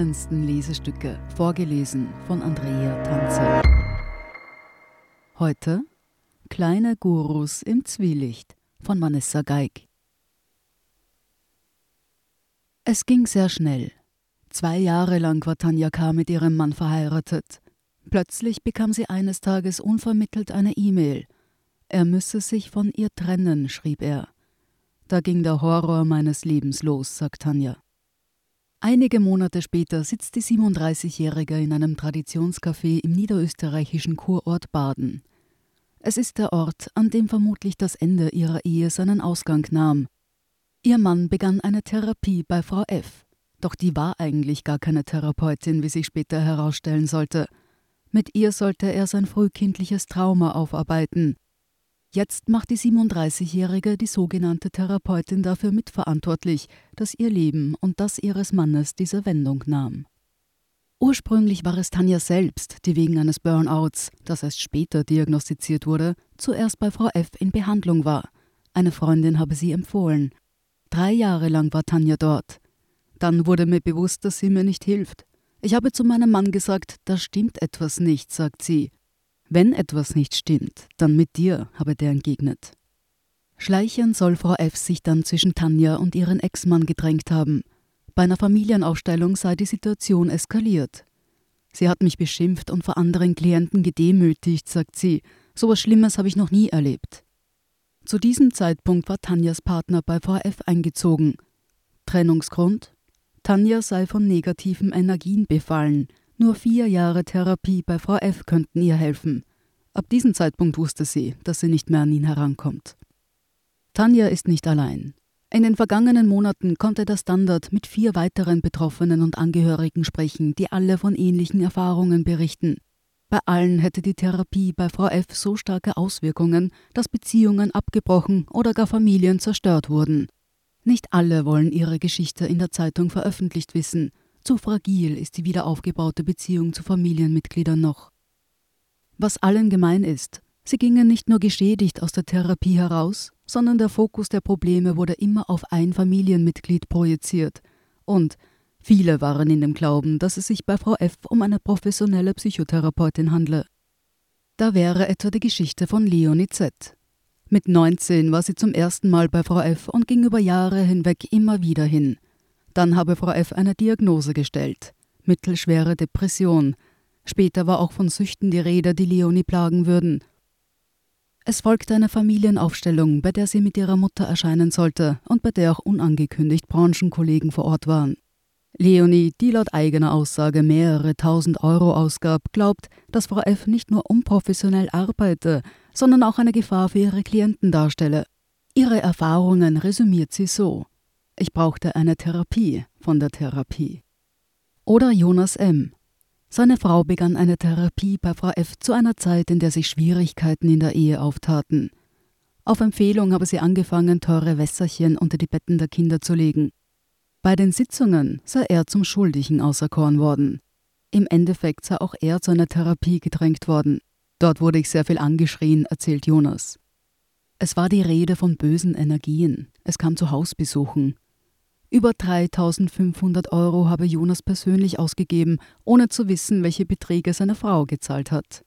spannendsten Lesestücke, vorgelesen von Andrea Tanze. Heute Kleine Gurus im Zwielicht von Vanessa Geig. Es ging sehr schnell. Zwei Jahre lang war Tanja K. mit ihrem Mann verheiratet. Plötzlich bekam sie eines Tages unvermittelt eine E-Mail. Er müsse sich von ihr trennen, schrieb er. Da ging der Horror meines Lebens los, sagt Tanja. Einige Monate später sitzt die 37-Jährige in einem Traditionscafé im niederösterreichischen Kurort Baden. Es ist der Ort, an dem vermutlich das Ende ihrer Ehe seinen Ausgang nahm. Ihr Mann begann eine Therapie bei Frau F. Doch die war eigentlich gar keine Therapeutin, wie sich später herausstellen sollte. Mit ihr sollte er sein frühkindliches Trauma aufarbeiten. Jetzt macht die 37-Jährige die sogenannte Therapeutin dafür mitverantwortlich, dass ihr Leben und das ihres Mannes diese Wendung nahm. Ursprünglich war es Tanja selbst, die wegen eines Burnouts, das erst später diagnostiziert wurde, zuerst bei Frau F. in Behandlung war. Eine Freundin habe sie empfohlen. Drei Jahre lang war Tanja dort. Dann wurde mir bewusst, dass sie mir nicht hilft. Ich habe zu meinem Mann gesagt, da stimmt etwas nicht, sagt sie, wenn etwas nicht stimmt, dann mit dir, habe der entgegnet. Schleichend soll Frau F. sich dann zwischen Tanja und ihren Ex-Mann gedrängt haben. Bei einer Familienaufstellung sei die Situation eskaliert. Sie hat mich beschimpft und vor anderen Klienten gedemütigt, sagt sie. So was Schlimmes habe ich noch nie erlebt. Zu diesem Zeitpunkt war Tanjas Partner bei Frau F. eingezogen. Trennungsgrund? Tanja sei von negativen Energien befallen nur vier Jahre Therapie bei Frau F. könnten ihr helfen. Ab diesem Zeitpunkt wusste sie, dass sie nicht mehr an ihn herankommt. Tanja ist nicht allein. In den vergangenen Monaten konnte der Standard mit vier weiteren Betroffenen und Angehörigen sprechen, die alle von ähnlichen Erfahrungen berichten. Bei allen hätte die Therapie bei Frau F so starke Auswirkungen, dass Beziehungen abgebrochen oder gar Familien zerstört wurden. Nicht alle wollen ihre Geschichte in der Zeitung veröffentlicht wissen, zu fragil ist die wiederaufgebaute Beziehung zu Familienmitgliedern noch. Was allen gemein ist, sie gingen nicht nur geschädigt aus der Therapie heraus, sondern der Fokus der Probleme wurde immer auf ein Familienmitglied projiziert. Und viele waren in dem Glauben, dass es sich bei Frau F um eine professionelle Psychotherapeutin handle. Da wäre etwa die Geschichte von Leonie Z. Mit 19 war sie zum ersten Mal bei Frau F und ging über Jahre hinweg immer wieder hin – dann habe Frau F. eine Diagnose gestellt: mittelschwere Depression. Später war auch von Süchten die Rede, die Leonie plagen würden. Es folgte eine Familienaufstellung, bei der sie mit ihrer Mutter erscheinen sollte und bei der auch unangekündigt Branchenkollegen vor Ort waren. Leonie, die laut eigener Aussage mehrere tausend Euro ausgab, glaubt, dass Frau F. nicht nur unprofessionell arbeite, sondern auch eine Gefahr für ihre Klienten darstelle. Ihre Erfahrungen resümiert sie so. Ich brauchte eine Therapie von der Therapie. Oder Jonas M. Seine Frau begann eine Therapie bei Frau F. zu einer Zeit, in der sich Schwierigkeiten in der Ehe auftaten. Auf Empfehlung habe sie angefangen, teure Wässerchen unter die Betten der Kinder zu legen. Bei den Sitzungen sei er zum Schuldigen auserkoren worden. Im Endeffekt sei auch er zu einer Therapie gedrängt worden. Dort wurde ich sehr viel angeschrien, erzählt Jonas. Es war die Rede von bösen Energien. Es kam zu Hausbesuchen. Über 3500 Euro habe Jonas persönlich ausgegeben, ohne zu wissen, welche Beträge seine Frau gezahlt hat.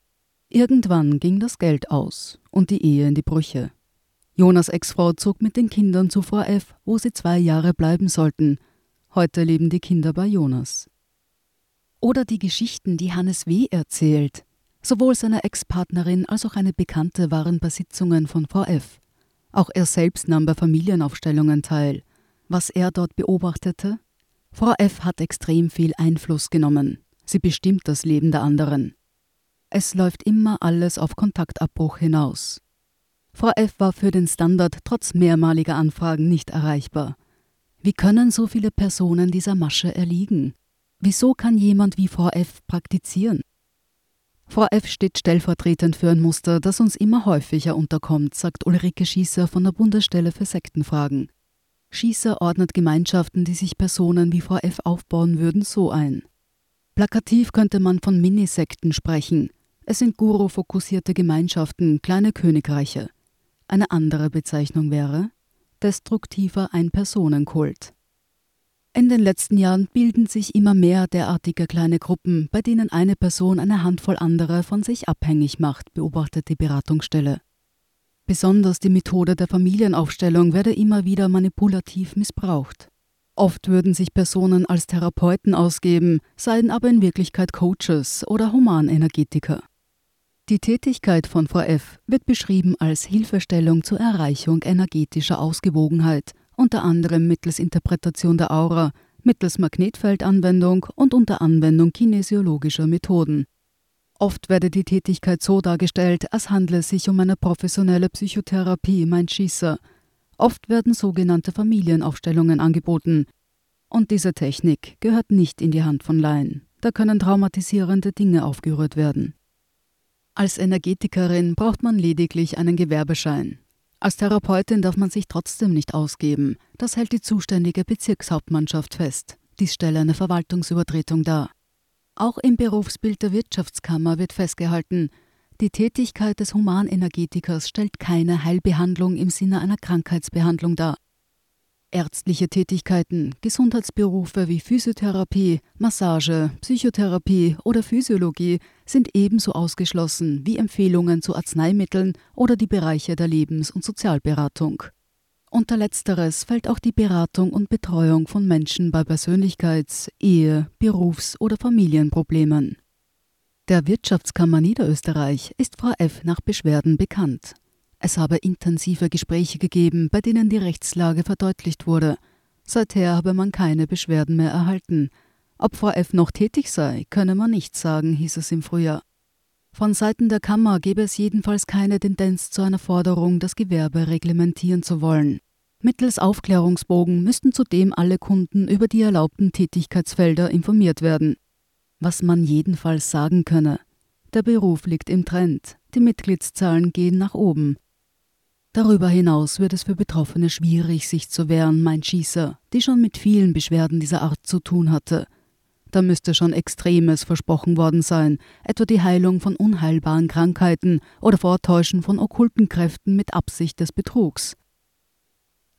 Irgendwann ging das Geld aus und die Ehe in die Brüche. Jonas Ex-Frau zog mit den Kindern zu Frau F., wo sie zwei Jahre bleiben sollten. Heute leben die Kinder bei Jonas. Oder die Geschichten, die Hannes W. erzählt. Sowohl seine Ex-Partnerin als auch eine Bekannte waren bei Sitzungen von Frau F. Auch er selbst nahm bei Familienaufstellungen teil was er dort beobachtete? Frau F. hat extrem viel Einfluss genommen. Sie bestimmt das Leben der anderen. Es läuft immer alles auf Kontaktabbruch hinaus. Frau F. war für den Standard trotz mehrmaliger Anfragen nicht erreichbar. Wie können so viele Personen dieser Masche erliegen? Wieso kann jemand wie Frau F. praktizieren? Frau F. steht stellvertretend für ein Muster, das uns immer häufiger unterkommt, sagt Ulrike Schießer von der Bundesstelle für Sektenfragen. Schießer ordnet Gemeinschaften, die sich Personen wie Frau F. aufbauen würden, so ein. Plakativ könnte man von Minisekten sprechen. Es sind Guru-fokussierte Gemeinschaften, kleine Königreiche. Eine andere Bezeichnung wäre destruktiver Ein-Personen-Kult. In den letzten Jahren bilden sich immer mehr derartige kleine Gruppen, bei denen eine Person eine Handvoll anderer von sich abhängig macht, beobachtet die Beratungsstelle. Besonders die Methode der Familienaufstellung werde immer wieder manipulativ missbraucht. Oft würden sich Personen als Therapeuten ausgeben, seien aber in Wirklichkeit Coaches oder Humanenergetiker. Die Tätigkeit von Frau F. wird beschrieben als Hilfestellung zur Erreichung energetischer Ausgewogenheit, unter anderem mittels Interpretation der Aura, mittels Magnetfeldanwendung und unter Anwendung kinesiologischer Methoden. Oft werde die Tätigkeit so dargestellt, als handle es sich um eine professionelle Psychotherapie, meint Schießer. Oft werden sogenannte Familienaufstellungen angeboten. Und diese Technik gehört nicht in die Hand von Laien. Da können traumatisierende Dinge aufgerührt werden. Als Energetikerin braucht man lediglich einen Gewerbeschein. Als Therapeutin darf man sich trotzdem nicht ausgeben. Das hält die zuständige Bezirkshauptmannschaft fest. Dies stelle eine Verwaltungsübertretung dar. Auch im Berufsbild der Wirtschaftskammer wird festgehalten, die Tätigkeit des Humanenergetikers stellt keine Heilbehandlung im Sinne einer Krankheitsbehandlung dar. Ärztliche Tätigkeiten, Gesundheitsberufe wie Physiotherapie, Massage, Psychotherapie oder Physiologie sind ebenso ausgeschlossen wie Empfehlungen zu Arzneimitteln oder die Bereiche der Lebens- und Sozialberatung. Unter letzteres fällt auch die Beratung und Betreuung von Menschen bei Persönlichkeits-, Ehe-, Berufs- oder Familienproblemen. Der Wirtschaftskammer Niederösterreich ist Frau F. nach Beschwerden bekannt. Es habe intensive Gespräche gegeben, bei denen die Rechtslage verdeutlicht wurde. Seither habe man keine Beschwerden mehr erhalten. Ob Frau F. noch tätig sei, könne man nicht sagen, hieß es im Frühjahr. Von Seiten der Kammer gebe es jedenfalls keine Tendenz zu einer Forderung, das Gewerbe reglementieren zu wollen. Mittels Aufklärungsbogen müssten zudem alle Kunden über die erlaubten Tätigkeitsfelder informiert werden. Was man jedenfalls sagen könne. Der Beruf liegt im Trend, die Mitgliedszahlen gehen nach oben, Darüber hinaus wird es für Betroffene schwierig, sich zu wehren, meint Schießer, die schon mit vielen Beschwerden dieser Art zu tun hatte. Da müsste schon Extremes versprochen worden sein, etwa die Heilung von unheilbaren Krankheiten oder Vortäuschen von okkulten Kräften mit Absicht des Betrugs.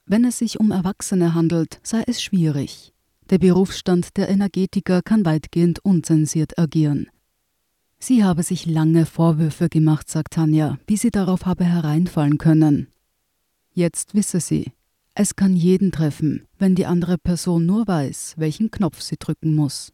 Wenn es sich um Erwachsene handelt, sei es schwierig. Der Berufsstand der Energetiker kann weitgehend unzensiert agieren. Sie habe sich lange Vorwürfe gemacht, sagt Tanja, wie sie darauf habe hereinfallen können. Jetzt wisse sie, es kann jeden treffen, wenn die andere Person nur weiß, welchen Knopf sie drücken muss.